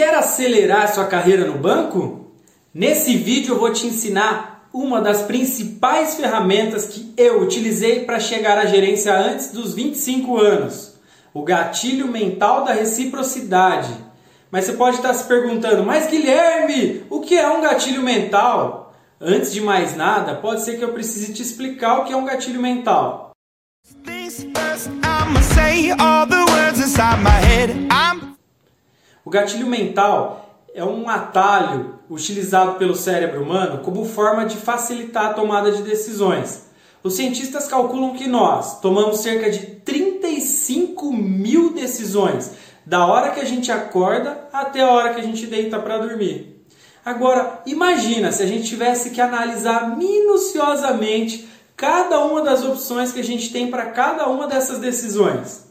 Quer acelerar sua carreira no banco? Nesse vídeo eu vou te ensinar uma das principais ferramentas que eu utilizei para chegar à gerência antes dos 25 anos, o gatilho mental da reciprocidade. Mas você pode estar se perguntando, mas Guilherme, o que é um gatilho mental? Antes de mais nada, pode ser que eu precise te explicar o que é um gatilho mental. O gatilho mental é um atalho utilizado pelo cérebro humano como forma de facilitar a tomada de decisões. Os cientistas calculam que nós tomamos cerca de 35 mil decisões da hora que a gente acorda até a hora que a gente deita para dormir. Agora, imagina se a gente tivesse que analisar minuciosamente cada uma das opções que a gente tem para cada uma dessas decisões.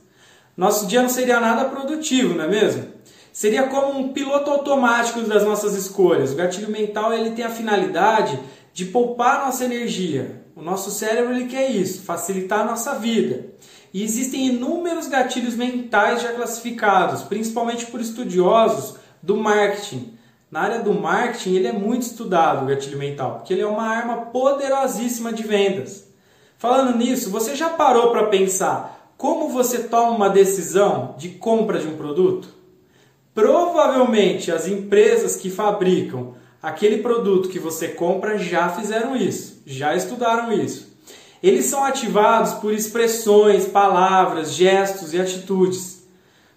Nosso dia não seria nada produtivo, não é mesmo? Seria como um piloto automático das nossas escolhas. O gatilho mental ele tem a finalidade de poupar nossa energia. O nosso cérebro ele quer isso, facilitar a nossa vida. E existem inúmeros gatilhos mentais já classificados, principalmente por estudiosos do marketing. Na área do marketing, ele é muito estudado, o gatilho mental, porque ele é uma arma poderosíssima de vendas. Falando nisso, você já parou para pensar como você toma uma decisão de compra de um produto? Provavelmente as empresas que fabricam aquele produto que você compra já fizeram isso, já estudaram isso. Eles são ativados por expressões, palavras, gestos e atitudes.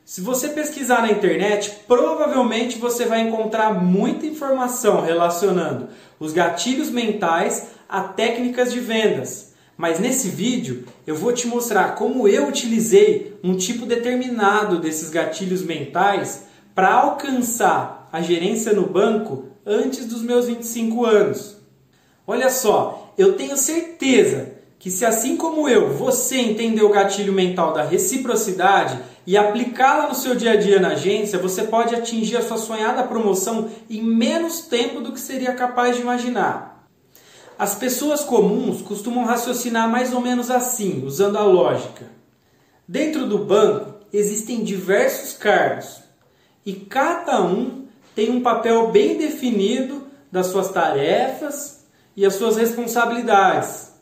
Se você pesquisar na internet, provavelmente você vai encontrar muita informação relacionando os gatilhos mentais a técnicas de vendas. Mas nesse vídeo eu vou te mostrar como eu utilizei um tipo determinado desses gatilhos mentais para alcançar a gerência no banco antes dos meus 25 anos. Olha só, eu tenho certeza que se assim como eu, você entender o gatilho mental da reciprocidade e aplicá-la no seu dia a dia na agência, você pode atingir a sua sonhada promoção em menos tempo do que seria capaz de imaginar. As pessoas comuns costumam raciocinar mais ou menos assim, usando a lógica. Dentro do banco existem diversos cargos, e cada um tem um papel bem definido das suas tarefas e as suas responsabilidades,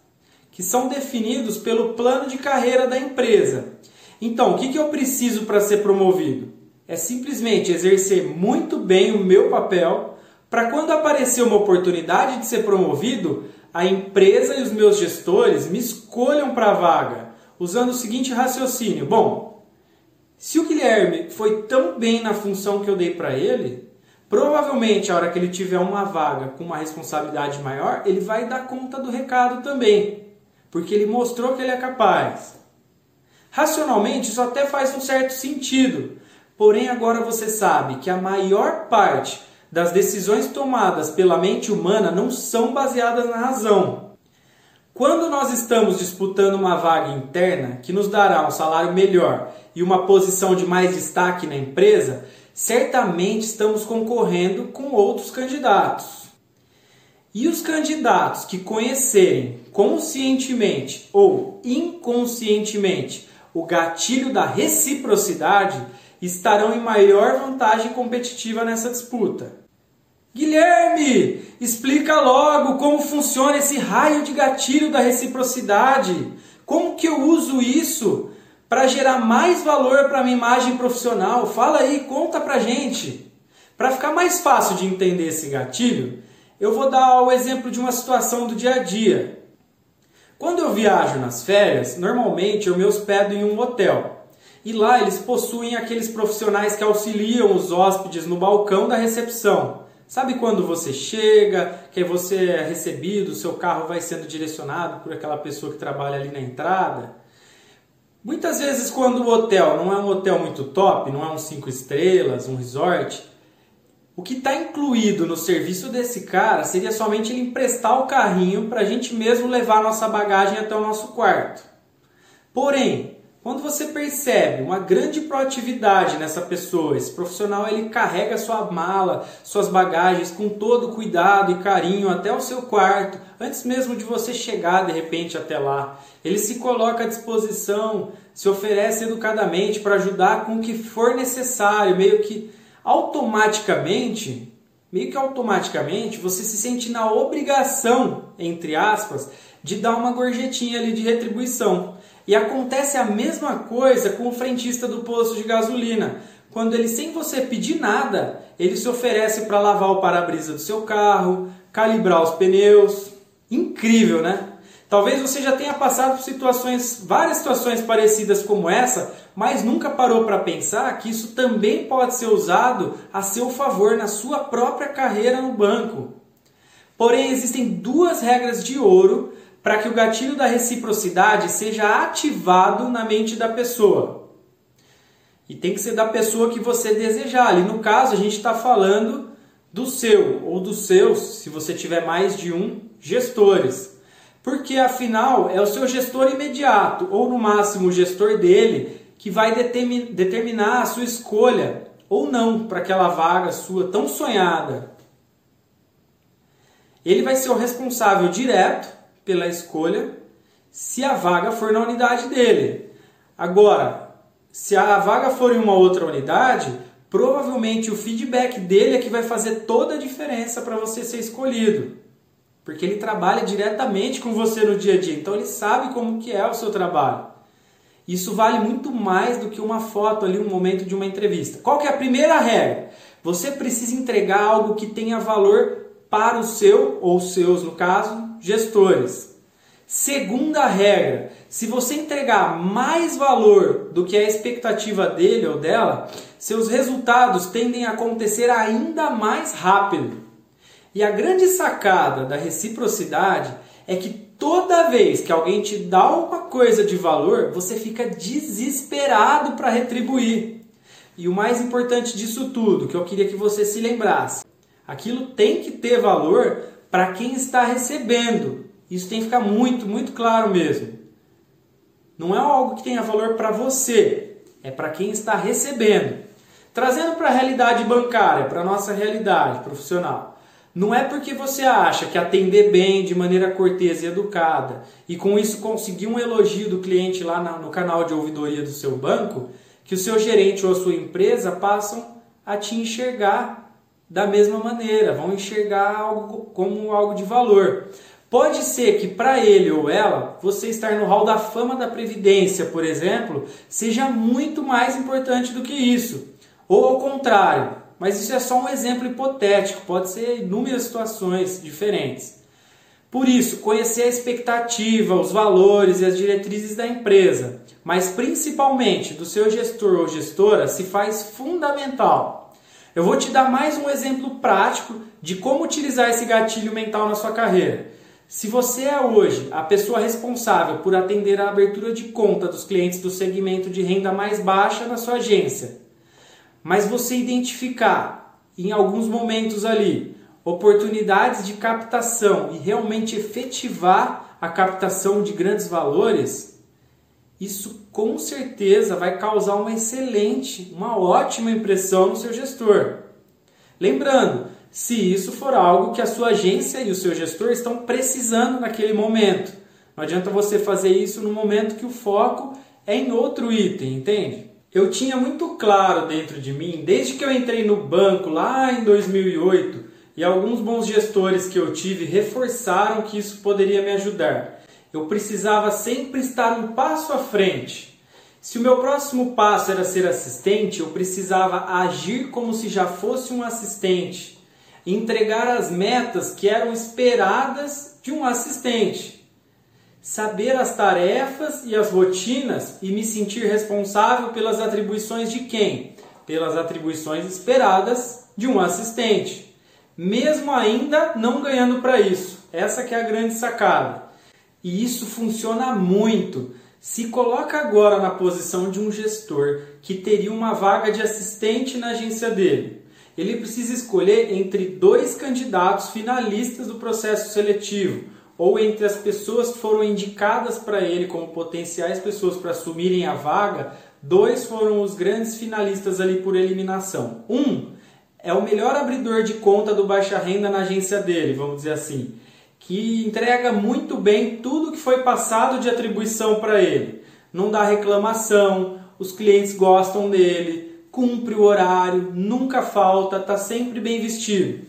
que são definidos pelo plano de carreira da empresa. Então, o que, eu preciso para ser promovido? É simplesmente exercer muito bem o meu papel para quando aparecer uma oportunidade de ser promovido, a empresa e os meus gestores me escolham para a vaga, usando o seguinte raciocínio: bom, se o Guilherme foi tão bem na função que eu dei para ele, provavelmente a hora que ele tiver uma vaga com uma responsabilidade maior, ele vai dar conta do recado também, porque ele mostrou que ele é capaz. Racionalmente, isso até faz um certo sentido. Porém, agora você sabe que a maior parte das decisões tomadas pela mente humana não são baseadas na razão. Quando nós estamos disputando uma vaga interna que nos dará um salário melhor e uma posição de mais destaque na empresa, certamente estamos concorrendo com outros candidatos. E os candidatos que conhecerem conscientemente ou inconscientemente o gatilho da reciprocidade estarão em maior vantagem competitiva nessa disputa. Guilherme, explica logo como funciona esse raio de gatilho da reciprocidade. Como que eu uso isso para gerar mais valor para minha imagem profissional? Fala aí, conta pra gente. Para ficar mais fácil de entender esse gatilho, eu vou dar o exemplo de uma situação do dia a dia. Quando eu viajo nas férias, normalmente eu me hospedo em um hotel. E lá eles possuem aqueles profissionais que auxiliam os hóspedes no balcão da recepção. Sabe quando você chega, que você é recebido, seu carro vai sendo direcionado por aquela pessoa que trabalha ali na entrada? Muitas vezes, quando o hotel não é um hotel muito top, não é um cinco estrelas, um resort, o que está incluído no serviço desse cara seria somente ele emprestar o carrinho para a gente mesmo levar nossa bagagem até o nosso quarto. Porém, quando você percebe uma grande proatividade nessa pessoa, esse profissional ele carrega sua mala, suas bagagens com todo cuidado e carinho até o seu quarto, antes mesmo de você chegar de repente até lá. Ele se coloca à disposição, se oferece educadamente para ajudar com o que for necessário, meio que automaticamente, meio que automaticamente, você se sente na obrigação, entre aspas, de dar uma gorjetinha ali de retribuição. E acontece a mesma coisa com o frentista do posto de gasolina. Quando ele, sem você pedir nada, ele se oferece para lavar o para-brisa do seu carro, calibrar os pneus. Incrível, né? Talvez você já tenha passado por situações, várias situações parecidas como essa, mas nunca parou para pensar que isso também pode ser usado a seu favor na sua própria carreira no banco. Porém, existem duas regras de ouro para que o gatilho da reciprocidade seja ativado na mente da pessoa. E tem que ser da pessoa que você desejar. Ali no caso, a gente está falando do seu ou dos seus, se você tiver mais de um, gestores porque afinal é o seu gestor imediato, ou no máximo o gestor dele, que vai determinar a sua escolha ou não para aquela vaga sua tão sonhada. Ele vai ser o responsável direto pela escolha se a vaga for na unidade dele. Agora, se a vaga for em uma outra unidade, provavelmente o feedback dele é que vai fazer toda a diferença para você ser escolhido porque ele trabalha diretamente com você no dia a dia, então ele sabe como que é o seu trabalho. Isso vale muito mais do que uma foto ali, um momento de uma entrevista. Qual que é a primeira regra? Você precisa entregar algo que tenha valor para o seu, ou seus no caso, gestores. Segunda regra, se você entregar mais valor do que a expectativa dele ou dela, seus resultados tendem a acontecer ainda mais rápido. E a grande sacada da reciprocidade é que toda vez que alguém te dá uma coisa de valor, você fica desesperado para retribuir. E o mais importante disso tudo, que eu queria que você se lembrasse, aquilo tem que ter valor para quem está recebendo. Isso tem que ficar muito, muito claro mesmo. Não é algo que tenha valor para você, é para quem está recebendo. Trazendo para a realidade bancária, para a nossa realidade profissional. Não é porque você acha que atender bem, de maneira cortês e educada, e com isso conseguir um elogio do cliente lá no canal de ouvidoria do seu banco, que o seu gerente ou a sua empresa passam a te enxergar da mesma maneira, vão enxergar algo como algo de valor. Pode ser que para ele ou ela, você estar no hall da fama da previdência, por exemplo, seja muito mais importante do que isso. Ou ao contrário, mas isso é só um exemplo hipotético, pode ser inúmeras situações diferentes. Por isso, conhecer a expectativa, os valores e as diretrizes da empresa, mas principalmente do seu gestor ou gestora, se faz fundamental. Eu vou te dar mais um exemplo prático de como utilizar esse gatilho mental na sua carreira. Se você é hoje a pessoa responsável por atender a abertura de conta dos clientes do segmento de renda mais baixa na sua agência, mas você identificar em alguns momentos ali oportunidades de captação e realmente efetivar a captação de grandes valores, isso com certeza vai causar uma excelente, uma ótima impressão no seu gestor. Lembrando, se isso for algo que a sua agência e o seu gestor estão precisando naquele momento. Não adianta você fazer isso no momento que o foco é em outro item, entende? eu tinha muito claro dentro de mim, desde que eu entrei no banco lá em 2008, e alguns bons gestores que eu tive reforçaram que isso poderia me ajudar. Eu precisava sempre estar um passo à frente. Se o meu próximo passo era ser assistente, eu precisava agir como se já fosse um assistente, entregar as metas que eram esperadas de um assistente saber as tarefas e as rotinas e me sentir responsável pelas atribuições de quem? Pelas atribuições esperadas de um assistente, mesmo ainda não ganhando para isso. Essa que é a grande sacada. E isso funciona muito. Se coloca agora na posição de um gestor que teria uma vaga de assistente na agência dele. Ele precisa escolher entre dois candidatos finalistas do processo seletivo ou entre as pessoas que foram indicadas para ele como potenciais pessoas para assumirem a vaga, dois foram os grandes finalistas ali por eliminação. Um é o melhor abridor de conta do baixa renda na agência dele, vamos dizer assim, que entrega muito bem tudo que foi passado de atribuição para ele. Não dá reclamação, os clientes gostam dele, cumpre o horário, nunca falta, está sempre bem vestido.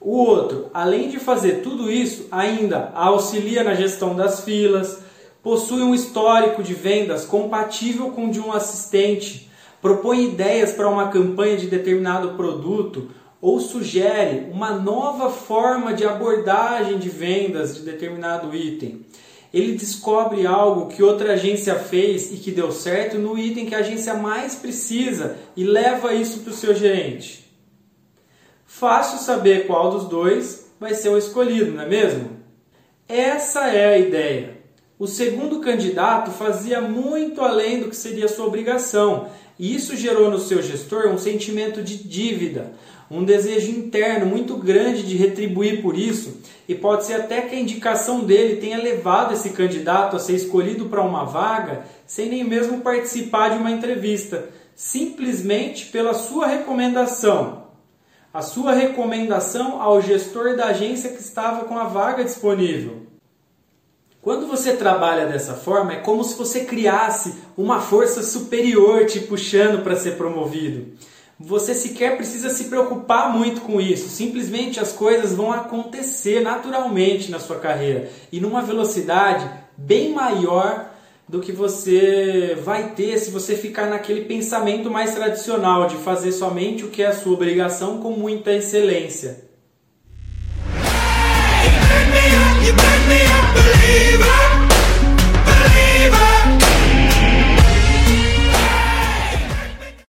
O outro, além de fazer tudo isso, ainda auxilia na gestão das filas, possui um histórico de vendas compatível com o de um assistente, propõe ideias para uma campanha de determinado produto ou sugere uma nova forma de abordagem de vendas de determinado item. Ele descobre algo que outra agência fez e que deu certo no item que a agência mais precisa e leva isso para o seu gerente. Fácil saber qual dos dois vai ser o escolhido, não é mesmo? Essa é a ideia. O segundo candidato fazia muito além do que seria sua obrigação, e isso gerou no seu gestor um sentimento de dívida, um desejo interno muito grande de retribuir por isso, e pode ser até que a indicação dele tenha levado esse candidato a ser escolhido para uma vaga sem nem mesmo participar de uma entrevista, simplesmente pela sua recomendação a sua recomendação ao gestor da agência que estava com a vaga disponível. Quando você trabalha dessa forma, é como se você criasse uma força superior te puxando para ser promovido. Você sequer precisa se preocupar muito com isso, simplesmente as coisas vão acontecer naturalmente na sua carreira e numa velocidade bem maior do que você vai ter se você ficar naquele pensamento mais tradicional de fazer somente o que é a sua obrigação com muita excelência. You make me a believer